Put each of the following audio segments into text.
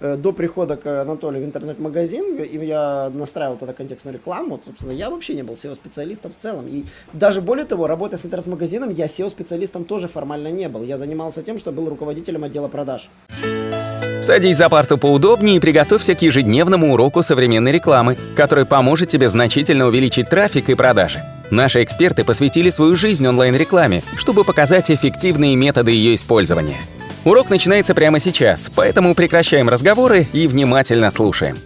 э, до прихода к Анатолию в интернет-магазин, и я настраивал тогда контекстную рекламу, собственно, я вообще не был SEO-специалистом в целом. И даже более того, работая с интернет-магазином, я SEO-специалистом тоже формально не был. Я занимался тем, что был руководителем отдела продаж. Садись за парту поудобнее и приготовься к ежедневному уроку современной рекламы, который поможет тебе значительно увеличить трафик и продажи. Наши эксперты посвятили свою жизнь онлайн-рекламе, чтобы показать эффективные методы ее использования. Урок начинается прямо сейчас, поэтому прекращаем разговоры и внимательно слушаем.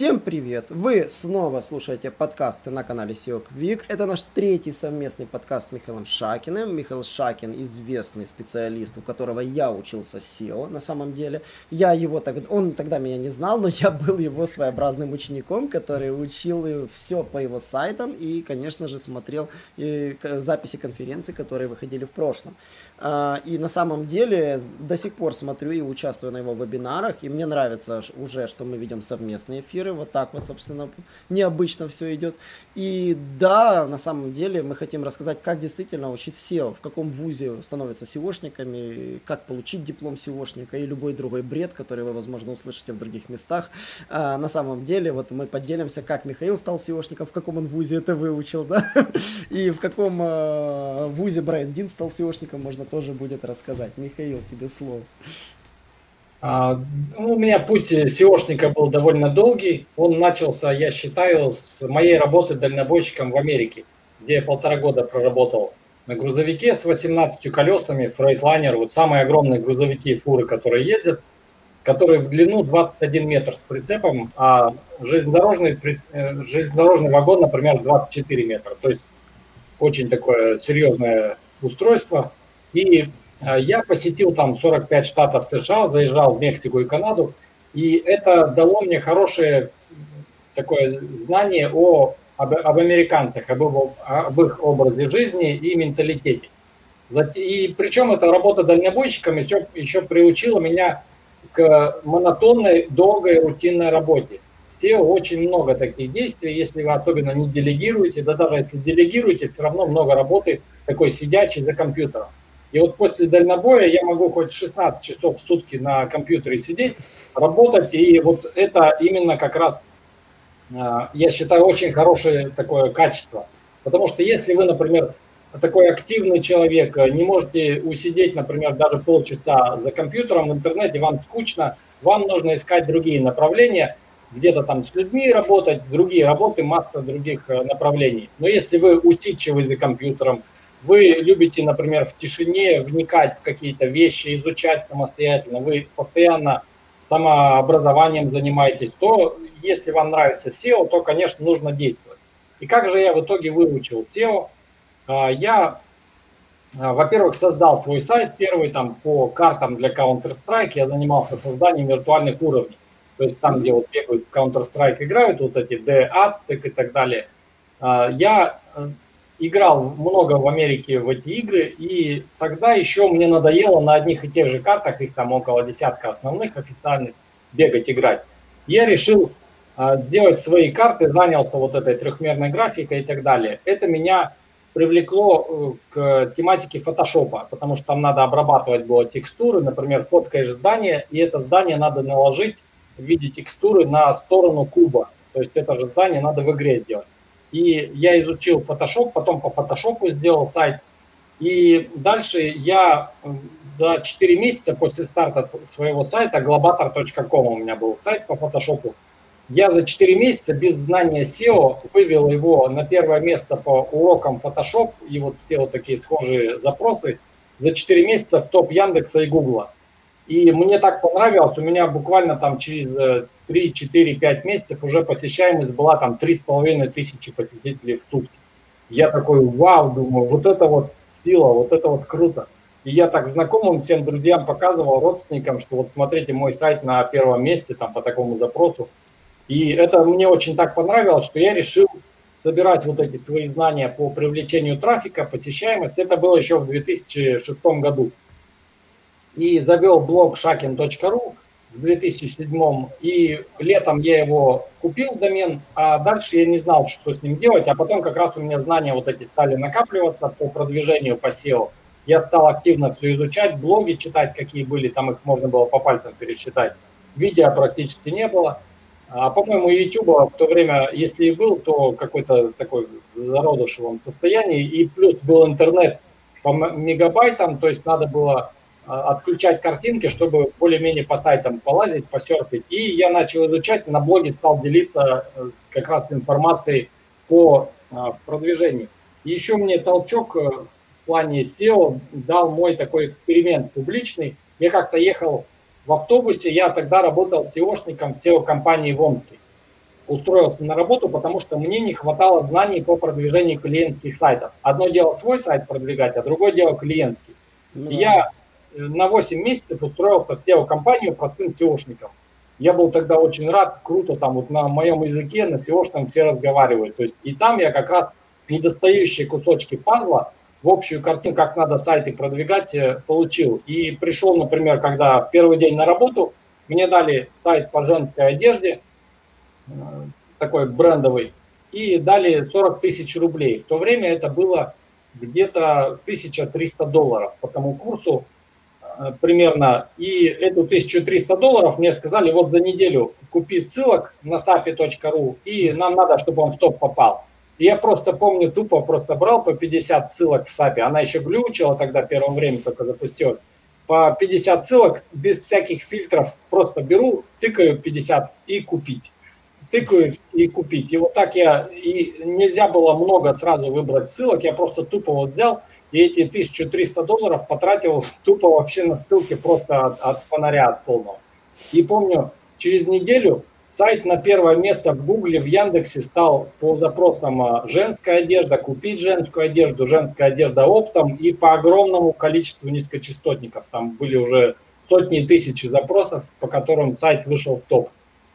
Всем привет! Вы снова слушаете подкасты на канале SEO Quick. Это наш третий совместный подкаст с Михаилом Шакиным. Михаил Шакин известный специалист, у которого я учился SEO на самом деле. Я его тогда, он тогда меня не знал, но я был его своеобразным учеником, который учил все по его сайтам и, конечно же, смотрел и записи конференций, которые выходили в прошлом. А, и на самом деле до сих пор смотрю и участвую на его вебинарах, и мне нравится уже, что мы ведем совместные эфиры, вот так вот, собственно, необычно все идет. И да, на самом деле мы хотим рассказать, как действительно учить SEO, в каком вузе становятся SEOшниками, как получить диплом SEOшника и любой другой бред, который вы, возможно, услышите в других местах. А, на самом деле, вот мы поделимся, как Михаил стал SEOшником, в каком он вузе это выучил, да, и в каком а, вузе Брайан Дин стал SEOшником, можно тоже будет рассказать. Михаил, тебе слово. А, ну, у меня путь SEOшника был довольно долгий. Он начался, я считаю, с моей работы дальнобойщиком в Америке, где я полтора года проработал на грузовике с 18 колесами, фрейтлайнер, вот самые огромные грузовики, фуры, которые ездят, которые в длину 21 метр с прицепом, а железнодорожный, э, железнодорожный вагон, например, 24 метра. То есть очень такое серьезное устройство. И э, я посетил там 45 штатов США, заезжал в Мексику и Канаду, и это дало мне хорошее такое знание о, об, об американцах, об, об их образе жизни и менталитете. И причем эта работа дальнобойщиком еще, еще приучила меня к монотонной, долгой, рутинной работе. Все очень много таких действий, если вы особенно не делегируете, да даже если делегируете, все равно много работы такой сидячей за компьютером. И вот после дальнобоя я могу хоть 16 часов в сутки на компьютере сидеть, работать, и вот это именно как раз, а, я считаю, очень хорошее такое качество. Потому что если вы, например, такой активный человек, не можете усидеть, например, даже полчаса за компьютером в интернете, вам скучно, вам нужно искать другие направления, где-то там с людьми работать, другие работы, масса других э, направлений. Но если вы усидчивы за компьютером, вы любите, например, в тишине вникать в какие-то вещи, изучать самостоятельно, вы постоянно самообразованием занимаетесь, то если вам нравится SEO, то, конечно, нужно действовать. И как же я в итоге выучил SEO? А, я, а, во-первых, создал свой сайт первый там по картам для Counter-Strike, я занимался созданием виртуальных уровней. То есть там, где вот бегают в Counter-Strike, играют вот эти D-Aztec и так далее. А, я э, играл много в Америке в эти игры, и тогда еще мне надоело на одних и тех же картах, их там около десятка основных официальных, бегать, играть. Я решил а, сделать свои карты, занялся вот этой трехмерной графикой и так далее. Это меня привлекло э, к тематике фотошопа, потому что там надо обрабатывать было текстуры, например, фоткаешь здание, и это здание надо наложить в виде текстуры на сторону куба. То есть это же здание надо в игре сделать. И я изучил Photoshop, потом по Photoshop сделал сайт. И дальше я за 4 месяца после старта своего сайта, globator.com у меня был сайт по Photoshop, я за 4 месяца без знания SEO вывел его на первое место по урокам Photoshop и вот все вот такие схожие запросы за 4 месяца в топ Яндекса и Гугла. И мне так понравилось, у меня буквально там через 3, 4, 5 месяцев уже посещаемость была там 3,5 тысячи посетителей в сутки. Я такой, вау, думаю, вот это вот сила, вот это вот круто. И я так знакомым всем друзьям показывал, родственникам, что вот смотрите, мой сайт на первом месте там по такому запросу. И это мне очень так понравилось, что я решил собирать вот эти свои знания по привлечению трафика, посещаемость. Это было еще в 2006 году и завел блог shakin.ru в 2007 и летом я его купил домен, а дальше я не знал, что с ним делать, а потом как раз у меня знания вот эти стали накапливаться по продвижению по SEO. я стал активно все изучать, блоги читать, какие были, там их можно было по пальцам пересчитать. Видео практически не было. А, по-моему, YouTube в то время, если и был, то какой-то такой зародышевом состоянии. И плюс был интернет по мегабайтам, то есть надо было отключать картинки, чтобы более-менее по сайтам полазить, посерфить. И я начал изучать, на блоге стал делиться э, как раз информацией по а, продвижению. И еще мне толчок э, в плане SEO дал мой такой эксперимент публичный. Я как-то ехал в автобусе, я тогда работал SEOшником в SEO-компании в Омске. Устроился на работу, потому что мне не хватало знаний по продвижению клиентских сайтов. Одно дело свой сайт продвигать, а другое дело клиентский. Ну, я на 8 месяцев устроился в SEO-компанию простым SEOшником. Я был тогда очень рад, круто, там вот на моем языке, на SEO все разговаривают. То есть и там я как раз недостающие кусочки пазла в общую картину, как надо сайты продвигать, э, получил. И пришел, например, когда в первый день на работу, мне дали сайт по женской одежде, э, такой брендовый, и дали 40 тысяч рублей. В то время это было где-то 1300 долларов по тому курсу примерно. И эту 1300 долларов мне сказали, вот за неделю купи ссылок на sapi.ru, и нам надо, чтобы он в топ попал я просто помню, тупо просто брал по 50 ссылок в САПе. Она еще глючила тогда, первое время только запустилась. По 50 ссылок без всяких фильтров просто беру, тыкаю 50 и купить. Тыкаю и купить. И вот так я, и нельзя было много сразу выбрать ссылок, я просто тупо вот взял и эти 1300 долларов потратил тупо вообще на ссылки просто от, от фонаря от полного. И помню, через неделю Сайт на первое место в Гугле, в Яндексе стал по запросам а, женская одежда, купить женскую одежду, женская одежда оптом и по огромному количеству низкочастотников. Там были уже сотни тысяч запросов, по которым сайт вышел в топ.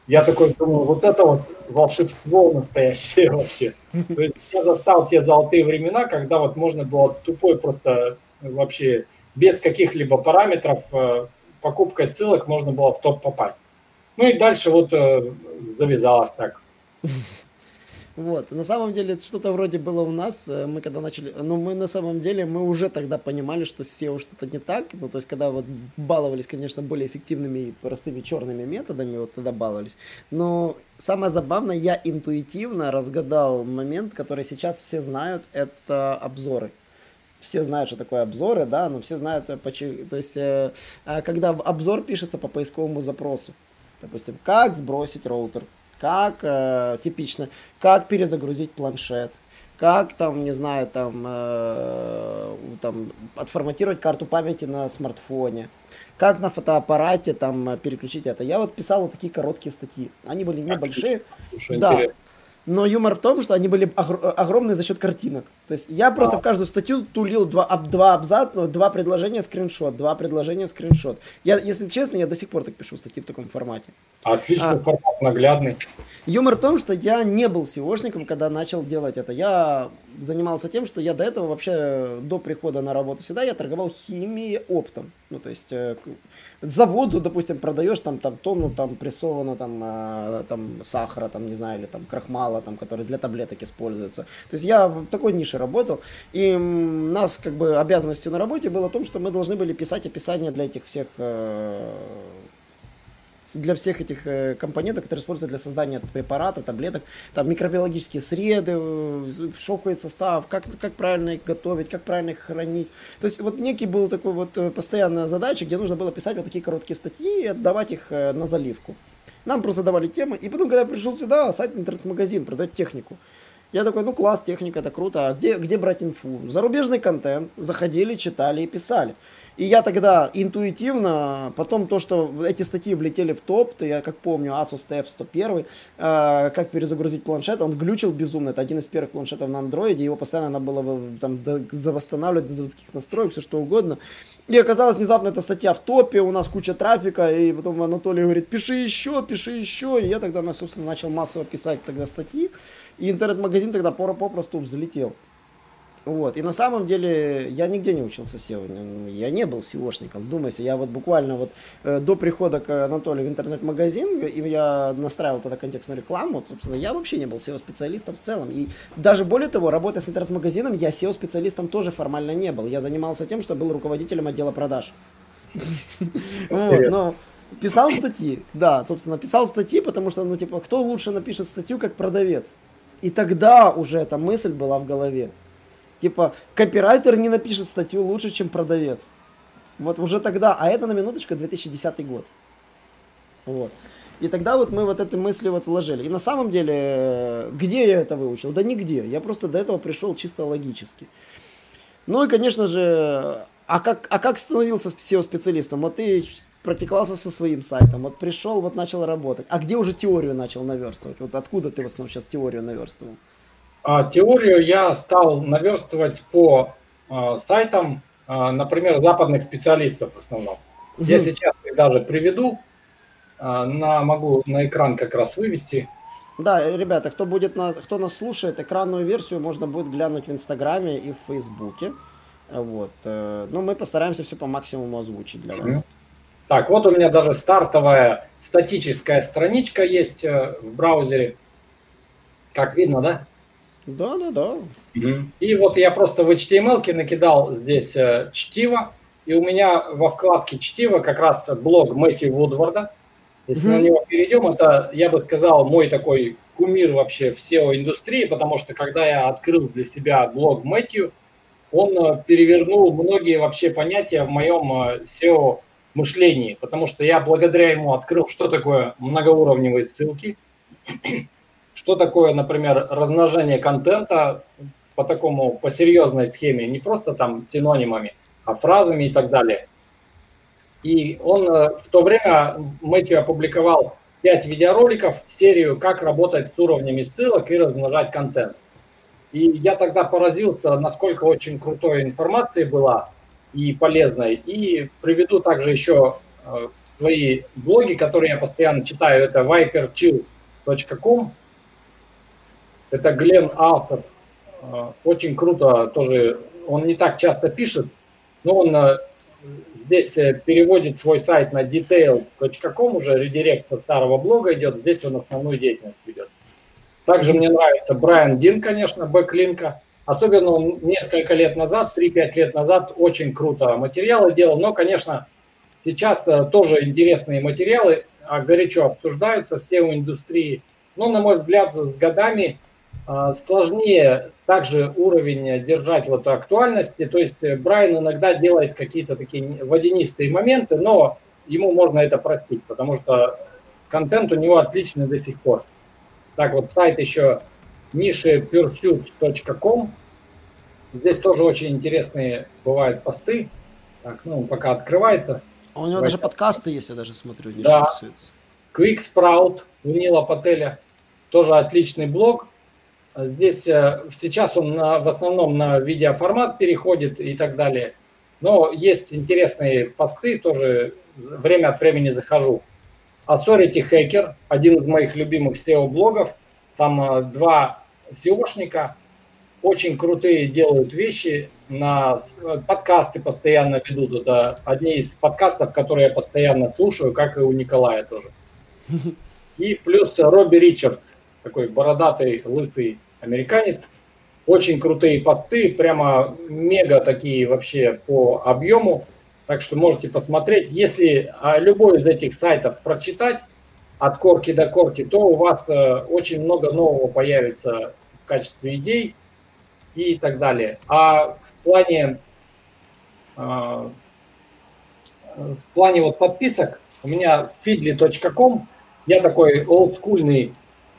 Я такой думаю, вот это вот волшебство настоящее вообще. То есть я застал те золотые времена, когда вот можно было тупой просто вообще без каких-либо параметров э, покупкой ссылок можно было в топ попасть. Ну и дальше вот э, завязалось так. Вот, на самом деле что-то вроде было у нас, э, мы когда начали, ну мы на самом деле, мы уже тогда понимали, что с SEO что-то не так, ну то есть когда вот баловались, конечно, более эффективными и простыми черными методами, вот тогда баловались, но самое забавное, я интуитивно разгадал момент, который сейчас все знают, это обзоры. Все знают, что такое обзоры, да, но все знают, э, почему, то есть, э, когда обзор пишется по поисковому запросу, Допустим, как сбросить роутер, как э, типично, как перезагрузить планшет, как там, не знаю, там, э, там отформатировать карту памяти на смартфоне, как на фотоаппарате там переключить это. Я вот писал вот такие короткие статьи. Они были небольшие. да. Интересно. Но юмор в том, что они были огромные за счет картинок. То есть я просто а. в каждую статью тулил два, об, два абзаца, ну, два предложения, скриншот, два предложения, скриншот. Я, если честно, я до сих пор так пишу статьи в таком формате. Отличный а, формат, наглядный. Юмор в том, что я не был SEOшником, когда начал делать это. Я занимался тем, что я до этого вообще, до прихода на работу сюда, я торговал химией оптом. Ну, то есть, э, заводу, допустим, продаешь там, там тонну там прессовано там, э, там сахара, там, не знаю, или там крахмала, там, который для таблеток используется. То есть я такой нише работал, и нас как бы обязанностью на работе было в том, что мы должны были писать описание для этих всех э, для всех этих э, компонентов, которые используются для создания препарата, таблеток, там микробиологические среды, э, шоковый состав, как, как правильно их готовить, как правильно их хранить. То есть вот некий был такой вот постоянная задача, где нужно было писать вот такие короткие статьи и отдавать их на заливку. Нам просто давали темы, и потом, когда я пришел сюда, сайт интернет-магазин, продать технику. Я такой, ну класс, техника, это круто, а где, где брать инфу? Зарубежный контент, заходили, читали и писали. И я тогда интуитивно, потом то, что эти статьи влетели в топ, то я как помню, Asus TF 101, э, как перезагрузить планшет, он глючил безумно, это один из первых планшетов на андроиде, его постоянно надо было там восстанавливать до заводских настроек, все что угодно. И оказалось, внезапно эта статья в топе, у нас куча трафика, и потом Анатолий говорит, пиши еще, пиши еще, и я тогда, собственно, начал массово писать тогда статьи, и интернет-магазин тогда попросту взлетел. Вот. И на самом деле я нигде не учился SEO. Я не был SEOшником. Думайся, я вот буквально вот э, до прихода к Анатолию в интернет-магазин, и я настраивал тогда контекстную рекламу, собственно, я вообще не был SEO-специалистом в целом. И даже более того, работая с интернет-магазином, я SEO-специалистом тоже формально не был. Я занимался тем, что был руководителем отдела продаж. Но писал статьи, да, собственно, писал статьи, потому что, ну, типа, кто лучше напишет статью, как продавец? И тогда уже эта мысль была в голове. Типа, копирайтер не напишет статью лучше, чем продавец. Вот уже тогда, а это на минуточку 2010 год. Вот. И тогда вот мы вот эти мысли вот вложили. И на самом деле, где я это выучил? Да нигде. Я просто до этого пришел чисто логически. Ну и, конечно же, а как, а как становился SEO-специалистом? Вот ты практиковался со своим сайтом, вот пришел, вот начал работать. А где уже теорию начал наверстывать? Вот откуда ты в основном сейчас теорию наверстывал? А, теорию я стал наверстывать по а, сайтам, а, например, западных специалистов в основном. Угу. Я сейчас их даже приведу, а, на, могу на экран как раз вывести. Да, ребята, кто, будет на, кто нас слушает, экранную версию можно будет глянуть в Инстаграме и в Фейсбуке. Вот. Э, ну, мы постараемся все по максимуму озвучить для вас. Так, вот у меня даже стартовая статическая страничка есть э, в браузере. Как видно, да? Да, да, да. И вот я просто в HTML накидал здесь э, чтиво, и у меня во вкладке чтиво как раз блог Мэтью Вудварда. Если mm-hmm. на него перейдем, это, я бы сказал, мой такой кумир вообще в SEO-индустрии, потому что когда я открыл для себя блог Мэтью, он э, перевернул многие вообще понятия в моем SEO мышлении, потому что я благодаря ему открыл, что такое многоуровневые ссылки, что такое, например, размножение контента по такому, по серьезной схеме, не просто там синонимами, а фразами и так далее. И он э, в то время, Мэтью опубликовал 5 видеороликов, серию «Как работать с уровнями ссылок и размножать контент». И я тогда поразился, насколько очень крутой информации была, и полезной. И приведу также еще э, свои блоги, которые я постоянно читаю. Это viperchill.com. Это Глен Оллсоп. Э, очень круто тоже. Он не так часто пишет, но он э, здесь переводит свой сайт на detailed.com, уже редирект со старого блога идет, здесь он основную деятельность ведет. Также мне нравится Брайан Дин, конечно, Backlinko. Особенно несколько лет назад, 3-5 лет назад, очень круто материалы делал. Но, конечно, сейчас э, тоже интересные материалы а, горячо обсуждаются все у индустрии. Но, на мой взгляд, с годами э, сложнее также уровень держать вот актуальности. То есть э, Брайан иногда делает какие-то такие водянистые моменты, но ему можно это простить, потому что контент у него отличный до сих пор. Так вот, сайт еще nishepursuit.com. Здесь тоже очень интересные бывают посты. Так, ну, пока открывается. А у него Давайте. даже подкасты есть, я даже смотрю. Да. Quick Sprout у Нила Пателя. Тоже отличный блог. Здесь э, сейчас он на, в основном на видеоформат переходит и так далее. Но есть интересные посты, тоже время от времени захожу. Authority Hacker, один из моих любимых SEO-блогов. Там э, два SEOшника очень крутые делают вещи, на подкасты постоянно ведут. Это одни из подкастов, которые я постоянно слушаю, как и у Николая тоже. И плюс Робби Ричардс, такой бородатый, лысый американец. Очень крутые посты, прямо мега такие вообще по объему. Так что можете посмотреть. Если а, любой из этих сайтов прочитать, от корки до корки, то у вас э, очень много нового появится в качестве идей и так далее. А в плане, э, в плане вот подписок у меня feedly.com, я такой олдскульный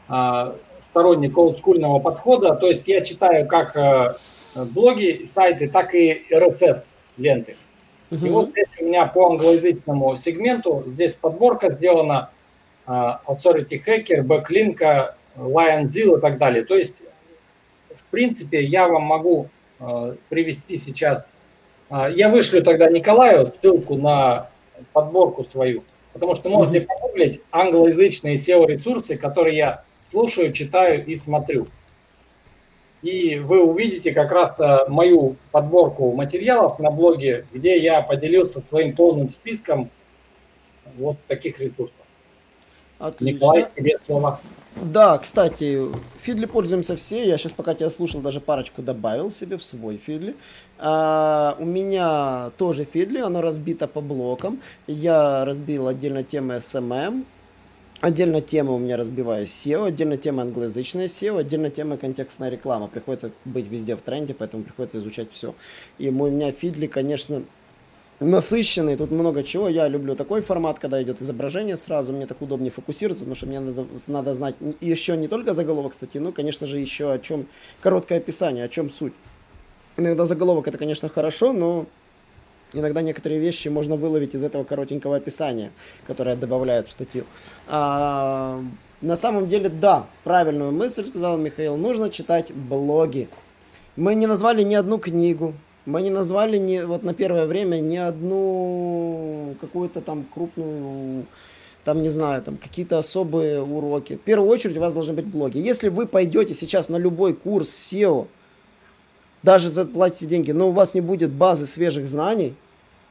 э, сторонник олдскульного подхода, то есть я читаю как блоги, сайты, так и RSS ленты. Uh-huh. И вот здесь у меня по англоязычному сегменту, здесь подборка сделана Authority Hacker, Backlink, LionZilla и так далее. То есть, в принципе, я вам могу а, привести сейчас... Я вышлю тогда Николаю ссылку на подборку свою, потому что можете погуглить англоязычные SEO-ресурсы, которые я слушаю, читаю и смотрю. и вы увидите как раз э, мою подборку материалов на блоге, где я поделился своим полным списком вот таких ресурсов. Отлично. Николай, тебе слово. Да, кстати, фидли пользуемся все. Я сейчас, пока тебя слушал, даже парочку добавил себе в свой фидли. А, у меня тоже фидли, оно разбито по блокам. Я разбил отдельно темы SMM, Отдельно тема у меня разбиваю SEO, отдельно тема англоязычная SEO, отдельно тема контекстная реклама. Приходится быть везде в тренде, поэтому приходится изучать все. И мой, у меня фидли, конечно, насыщенный, тут много чего. Я люблю такой формат, когда идет изображение сразу, мне так удобнее фокусироваться, потому что мне надо, надо знать еще не только заголовок статьи, но, конечно же, еще о чем короткое описание, о чем суть. Иногда заголовок это, конечно, хорошо, но иногда некоторые вещи можно выловить из этого коротенького описания, которое добавляют в статью. А, на самом деле, да, правильную мысль сказал Михаил, нужно читать блоги. Мы не назвали ни одну книгу, мы не назвали ни, вот на первое время ни одну какую-то там крупную там, не знаю, там какие-то особые уроки. В первую очередь у вас должны быть блоги. Если вы пойдете сейчас на любой курс SEO, даже заплатите деньги, но у вас не будет базы свежих знаний,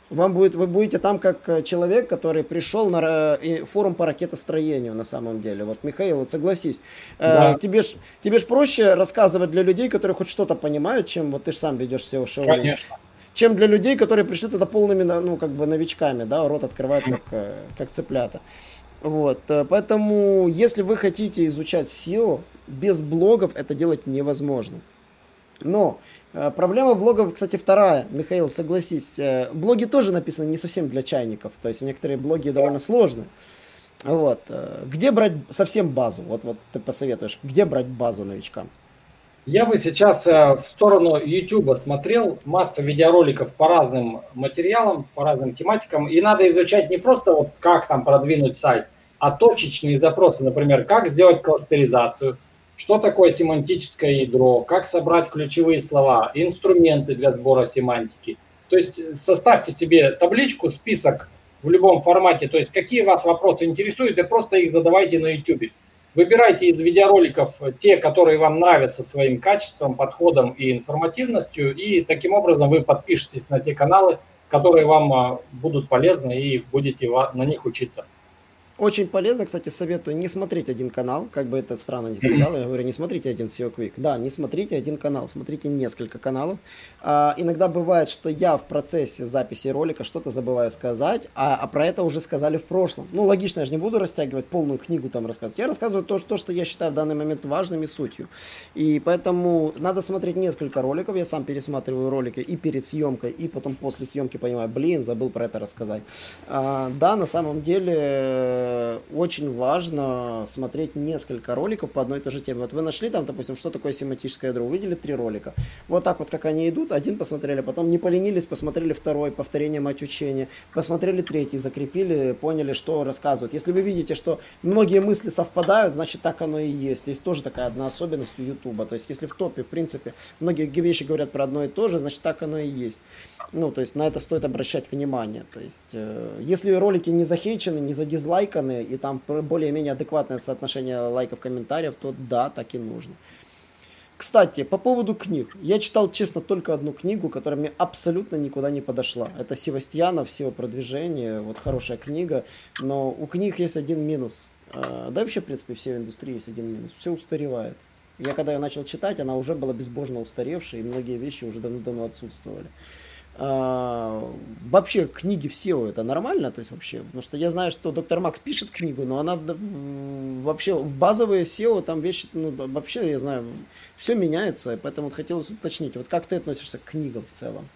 вам будет, вы будете там как э, человек, который пришел на форум по ракетостроению на самом деле. Вот, Михаил, вот согласись. Э, да. Э, тебе ж, тебе ж проще рассказывать для людей, которые хоть что-то понимают, чем вот ты же сам ведешь SEO шоу. Конечно. Чем для людей, которые пришли туда полными, ну, как бы новичками, да, рот открывают как, э, как цыплята. Вот, поэтому, если вы хотите изучать SEO, без блогов это делать невозможно. Но Э, проблема блогов, кстати, вторая. Михаил, согласись. Э, блоги тоже написаны не совсем для чайников. То есть некоторые блоги довольно сложные. Вот. Э, где брать совсем базу? Вот, вот ты посоветуешь, где брать базу новичкам? Я бы сейчас в сторону YouTube смотрел масса видеороликов по разным материалам, по разным тематикам. И надо изучать не просто вот как там продвинуть сайт, а точечные запросы, например, как сделать кластеризацию, что такое семантическое ядро, как собрать ключевые слова, инструменты для сбора семантики. То есть составьте себе табличку, список в любом формате, то есть какие вас вопросы интересуют, и просто их задавайте на YouTube. Выбирайте из видеороликов те, которые вам нравятся своим качеством, подходом и информативностью, и таким образом вы подпишетесь на те каналы, которые вам а, будут полезны и будете на них учиться. Очень полезно, кстати, советую не смотреть один канал, как бы это странно не сказал, я говорю, не смотрите один SEO Quick. Да, не смотрите один канал, смотрите несколько каналов. А, иногда бывает, что я в процессе записи ролика что-то забываю сказать, а, а про это уже сказали в прошлом. Ну, логично, я же не буду растягивать полную книгу там рассказывать. Я рассказываю то, то, что я считаю в данный момент важным и сутью. И поэтому надо смотреть несколько роликов, я сам пересматриваю ролики и перед съемкой, и потом после съемки понимаю, блин, забыл про это рассказать. А, да, на самом деле Э, очень важно смотреть несколько роликов по одной и той же теме. Вот вы нашли там, допустим, что такое семантическое ядро, увидели три ролика. Вот так вот, как они идут, один посмотрели, потом не поленились, посмотрели второй, повторение мать учения, посмотрели третий, закрепили, поняли, что рассказывают. Если вы видите, что многие мысли совпадают, значит так оно и есть. Есть тоже такая одна особенность у Ютуба. То есть если в топе, в принципе, многие вещи говорят про одно и то же, значит так оно и есть. Ну, то есть на это стоит обращать внимание. То есть, э, если ролики не захейчены, не задизлайканы, и там более-менее адекватное соотношение лайков, комментариев, то да, так и нужно. Кстати, по поводу книг. Я читал, честно, только одну книгу, которая мне абсолютно никуда не подошла. Это Севастьянов, «Сила продвижения». Вот хорошая книга. Но у книг есть один минус. Э, да вообще, в принципе, все в индустрии есть один минус. Все устаревает. Я когда ее начал читать, она уже была безбожно устаревшей, и многие вещи уже давно-давно отсутствовали. Вообще книги в SEO это нормально, то есть вообще, потому что я знаю, что доктор Макс пишет книгу, но она вообще в базовые SEO там вещи, ну вообще я знаю, все меняется, поэтому вот хотелось уточнить, вот как ты относишься к книгам в целом?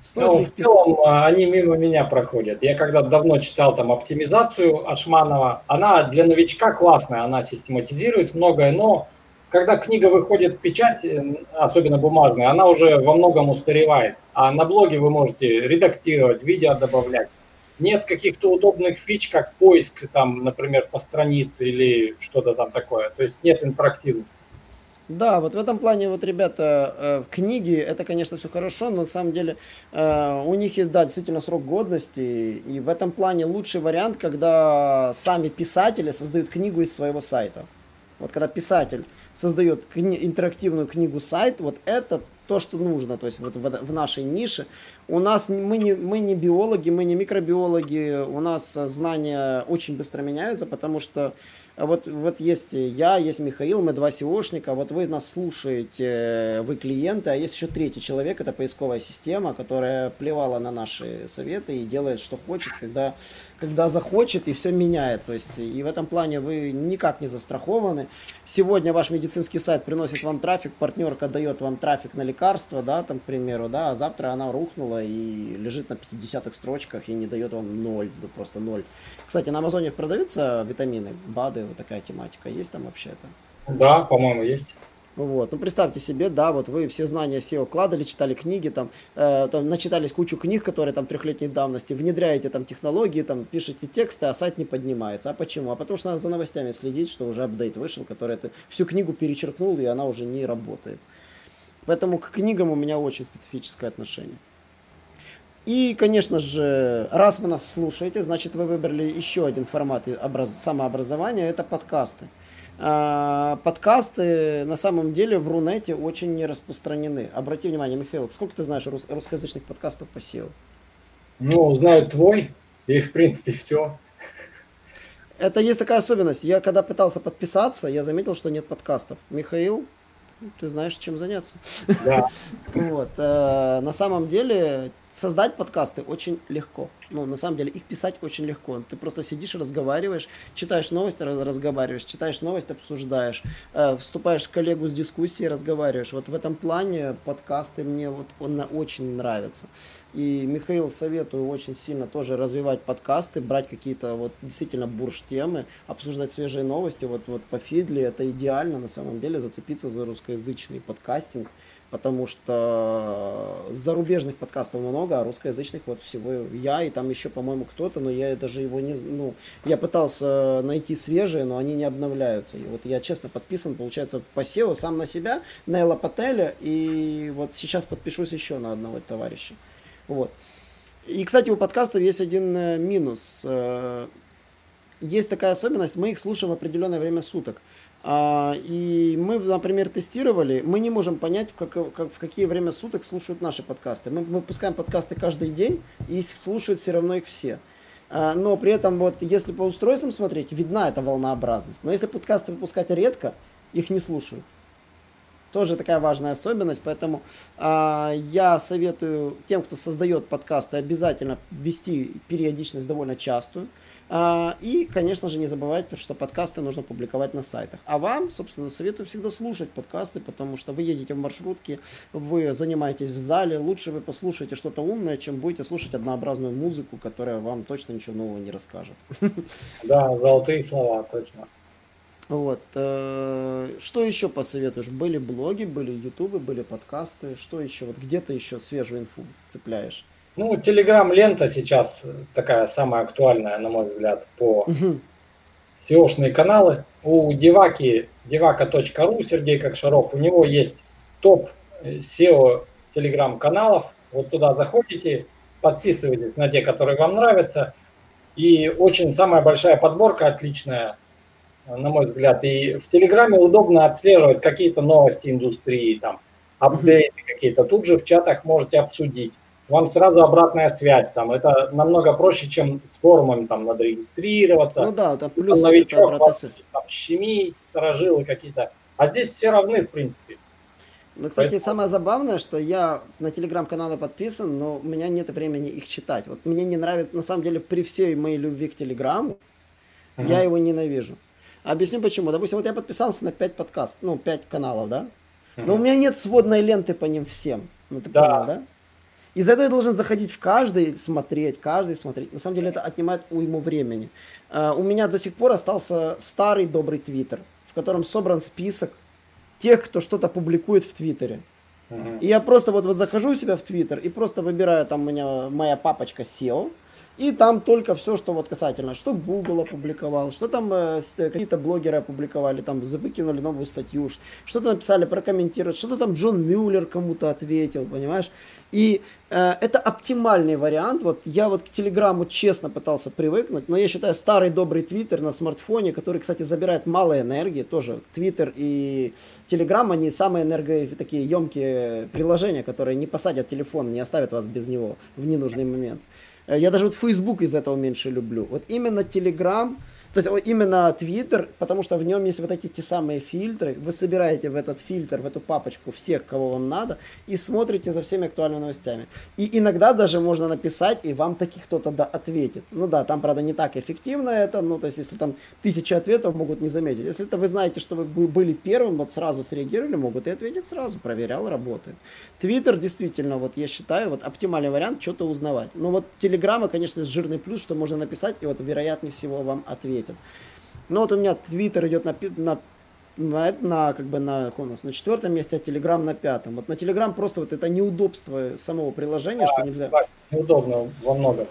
Стоит ну, в целом а, они мимо меня проходят. Я когда давно читал там оптимизацию Ашманова, она для новичка классная, она систематизирует многое, но когда книга выходит в печать, э, особенно бумажная, она уже во многом устаревает. А на блоге вы можете редактировать, видео добавлять. Нет каких-то удобных фич, как поиск, там, например, по странице или что-то там такое. То есть нет интерактивности. Да, вот в этом плане, вот, ребята, э, книги, это, конечно, все хорошо, но на самом деле э, у них есть, да, действительно срок годности, и в этом плане лучший вариант, когда сами писатели создают книгу из своего сайта. Вот когда писатель создает кни- интерактивную книгу сайт, вот это то, что нужно, то есть вот в, в нашей нише. У нас мы не, мы не биологи, мы не микробиологи, у нас знания очень быстро меняются, потому что вот, вот есть я, есть Михаил, мы два SEOшника, вот вы нас слушаете, вы клиенты, а есть еще третий человек, это поисковая система, которая плевала на наши советы и делает, что хочет, когда, когда захочет, и все меняет. То есть, и в этом плане вы никак не застрахованы. Сегодня ваш медицинский сайт приносит вам трафик, партнерка дает вам трафик на лекарства, да, там, к примеру, да, а завтра она рухнула и лежит на 50-х строчках и не дает вам ноль, да, просто ноль. Кстати, на Амазоне продаются витамины, БАДы, вот такая тематика. Есть там вообще это? Да, по-моему, есть. Вот, ну представьте себе, да, вот вы все знания SEO вкладывали, читали книги, там, э, там начитались кучу книг, которые там трехлетней давности, внедряете там технологии, там пишете тексты, а сайт не поднимается. А почему? А потому что надо за новостями следить, что уже апдейт вышел, который это всю книгу перечеркнул, и она уже не работает. Поэтому к книгам у меня очень специфическое отношение. И, конечно же, раз вы нас слушаете, значит, вы выбрали еще один формат образ... самообразования, это подкасты. А, подкасты на самом деле в Рунете очень не распространены. Обрати внимание, Михаил, сколько ты знаешь рус... русскоязычных подкастов по SEO? Ну, знаю твой, и в принципе все. Это есть такая особенность. Я когда пытался подписаться, я заметил, что нет подкастов. Михаил, ты знаешь, чем заняться. Да. Вот. Э, на самом деле, создать подкасты очень легко. Ну, на самом деле, их писать очень легко. Ты просто сидишь, разговариваешь, читаешь новости, разговариваешь, читаешь новости, обсуждаешь, э, вступаешь в коллегу с дискуссией, разговариваешь. Вот в этом плане подкасты мне вот он очень нравится. И Михаил советую очень сильно тоже развивать подкасты, брать какие-то вот действительно бурж темы, обсуждать свежие новости. Вот, вот по Фидли это идеально на самом деле зацепиться за русскоязычный подкастинг потому что зарубежных подкастов много, а русскоязычных вот всего я и там еще, по-моему, кто-то, но я даже его не, ну, я пытался найти свежие, но они не обновляются. И вот я честно подписан, получается, по SEO сам на себя, на Элла Пателя, и вот сейчас подпишусь еще на одного товарища. Вот. И, кстати, у подкастов есть один э, минус. Э, есть такая особенность, мы их слушаем в определенное время суток. А, и мы, например, тестировали, мы не можем понять, в, как, как, в какие время суток слушают наши подкасты. Мы выпускаем подкасты каждый день, и слушают все равно их все. А, но при этом, вот, если по устройствам смотреть, видна эта волнообразность. Но если подкасты выпускать редко, их не слушают. Тоже такая важная особенность, поэтому э, я советую тем, кто создает подкасты, обязательно вести периодичность довольно частую. А, и, конечно же, не забывайте, что подкасты нужно публиковать на сайтах. А вам, собственно, советую всегда слушать подкасты, потому что вы едете в маршрутке, вы занимаетесь в зале, лучше вы послушаете что-то умное, чем будете слушать однообразную музыку, которая вам точно ничего нового не расскажет. Да, золотые слова, точно. Вот. Э, что еще посоветуешь? Были блоги, были ютубы, были подкасты. Что еще? Вот где-то еще свежую инфу цепляешь? Ну, Телеграм-лента сейчас такая самая актуальная, на мой взгляд, по SEO-шные каналы. У Деваки, девака.ру, Сергей Кокшаров, у него есть топ SEO телеграм-каналов. Вот туда заходите, подписывайтесь на те, которые вам нравятся. И очень самая большая подборка отличная, на мой взгляд. И в Телеграме удобно отслеживать какие-то новости индустрии, там, апдейты какие-то. Тут же в чатах можете обсудить вам сразу обратная связь. Там, это намного проще, чем с форумами, там надо регистрироваться. Ну да, это плюс там, новичок, вас, там, щемить, сторожилы какие-то. А здесь все равны, в принципе. Ну, кстати, Поэтому... самое забавное, что я на телеграм-каналы подписан, но у меня нет времени их читать. Вот мне не нравится, на самом деле, при всей моей любви к телеграмму, uh-huh. я его ненавижу. Объясню почему. Допустим, вот я подписался на 5 подкастов, ну, 5 каналов, да? Uh-huh. Но у меня нет сводной ленты по ним всем. Ну, ты да. понял, да? Из-за этого я должен заходить в каждый, смотреть, каждый смотреть. На самом деле это отнимает уйму времени. Uh, у меня до сих пор остался старый добрый твиттер, в котором собран список тех, кто что-то публикует в твиттере. И я просто вот, вот захожу у себя в твиттер и просто выбираю, там у меня моя папочка SEO, И там только все, что вот касательно, что Google опубликовал, что там э, какие-то блогеры опубликовали, там выкинули новую статью, что-то написали, прокомментировать, что-то там Джон Мюллер кому-то ответил, понимаешь? И э, это оптимальный вариант. Вот я вот к Телеграму честно пытался привыкнуть, но я считаю старый добрый Твиттер на смартфоне, который, кстати, забирает мало энергии, тоже Твиттер и Телеграм, они самые энерго такие емкие приложения, которые не посадят телефон, не оставят вас без него в ненужный момент. Э, я даже вот Facebook из этого меньше люблю. Вот именно Telegram, то есть вот именно Twitter, потому что в нем есть вот эти те самые фильтры. Вы собираете в этот фильтр, в эту папочку всех, кого вам надо, и смотрите за всеми актуальными новостями. И иногда даже можно написать, и вам таки кто-то да, ответит. Ну да, там, правда, не так эффективно это, ну то есть если там тысячи ответов могут не заметить. Если это вы знаете, что вы были первым, вот сразу среагировали, могут и ответить сразу. Проверял, работает. Твиттер действительно, вот я считаю, вот оптимальный вариант что-то узнавать. Но вот Телеграма, конечно, жирный плюс, что можно написать, и вот вероятнее всего вам ответит. Но вот у меня Твиттер идет на, на на, на, как бы на, у нас, на четвертом месте, а Телеграм на пятом. Вот на Телеграм просто вот это неудобство самого приложения, да, что нельзя... Неудобно во многом.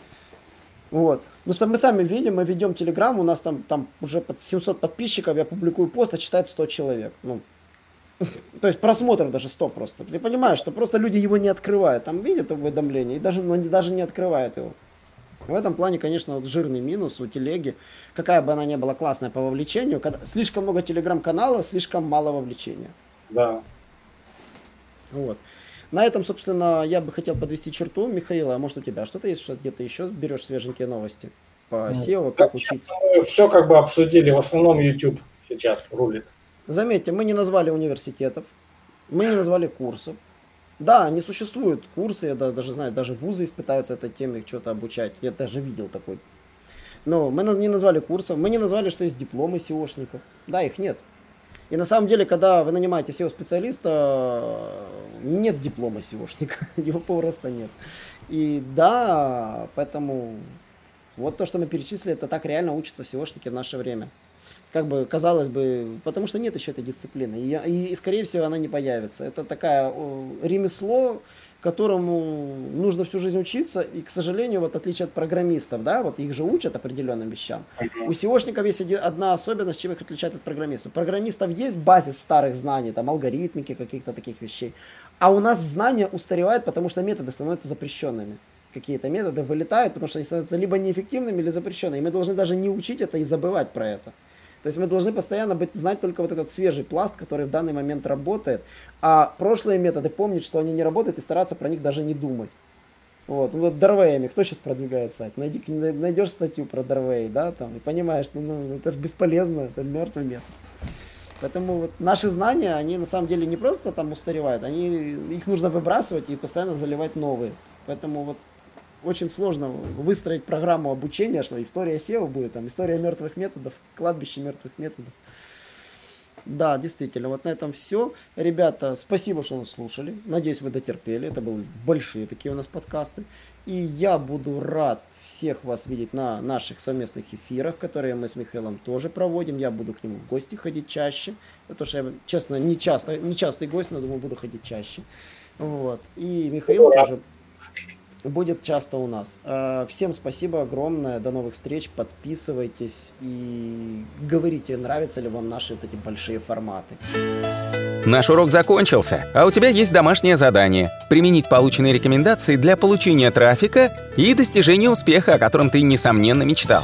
Вот. Ну, что мы сами видим, мы ведем Телеграм, у нас там, там уже под 700 подписчиков, я публикую пост, а читает 100 человек. Ну, то есть просмотров даже 100 просто. Ты понимаешь, что просто люди его не открывают. Там видят уведомление и даже, но даже не открывают его. В этом плане, конечно, вот жирный минус у телеги. Какая бы она ни была классная по вовлечению, когда слишком много телеграм-канала, слишком мало вовлечения. Да. Вот. На этом, собственно, я бы хотел подвести черту. Михаил, а может у тебя что-то есть, что где-то еще берешь свеженькие новости по ну, SEO, как учиться? Все как бы обсудили, в основном YouTube сейчас рулит. Заметьте, мы не назвали университетов, мы не назвали курсов, да, не существуют курсы, я даже, даже знаю, даже вузы испытаются этой теме что-то обучать. Я даже видел такой. Но мы не назвали курсов, мы не назвали, что есть дипломы SEOшников. Да, их нет. И на самом деле, когда вы нанимаете SEO-специалиста, нет диплома SEOшника, его попросту нет. И да, поэтому вот то, что мы перечислили, это так реально учатся SEOшники в наше время как бы казалось бы, потому что нет еще этой дисциплины, и, и скорее всего она не появится. Это такая ремесло, которому нужно всю жизнь учиться, и, к сожалению, вот отличие от программистов, да, вот их же учат определенным вещам. У SEOшников есть одна особенность, чем их отличает от программистов. У программистов есть базис старых знаний, там, алгоритмики, каких-то таких вещей, а у нас знания устаревают, потому что методы становятся запрещенными какие-то методы вылетают, потому что они становятся либо неэффективными, или запрещенными. И мы должны даже не учить это и забывать про это. То есть мы должны постоянно быть, знать только вот этот свежий пласт, который в данный момент работает, а прошлые методы помнить, что они не работают, и стараться про них даже не думать. Вот, ну вот Дарвеями, кто сейчас продвигает сайт? Найди, найдешь статью про Дарвей, да, там, и понимаешь, ну, ну это же бесполезно, это мертвый метод. Поэтому вот наши знания, они на самом деле не просто там устаревают, они, их нужно выбрасывать и постоянно заливать новые. Поэтому вот очень сложно выстроить программу обучения, что история SEO будет, там, история мертвых методов, кладбище мертвых методов. Да, действительно, вот на этом все. Ребята, спасибо, что нас слушали. Надеюсь, вы дотерпели. Это были большие такие у нас подкасты. И я буду рад всех вас видеть на наших совместных эфирах, которые мы с Михаилом тоже проводим. Я буду к нему в гости ходить чаще. Потому что я, честно, не, часто, не частый гость, но думаю, буду ходить чаще. Вот. И Михаил тоже будет часто у нас. Э, всем спасибо огромное, до новых встреч, подписывайтесь и говорите, нравятся ли вам наши вот эти большие форматы. Наш урок закончился, а у тебя есть домашнее задание – применить полученные рекомендации для получения трафика и достижения успеха, о котором ты, несомненно, мечтал.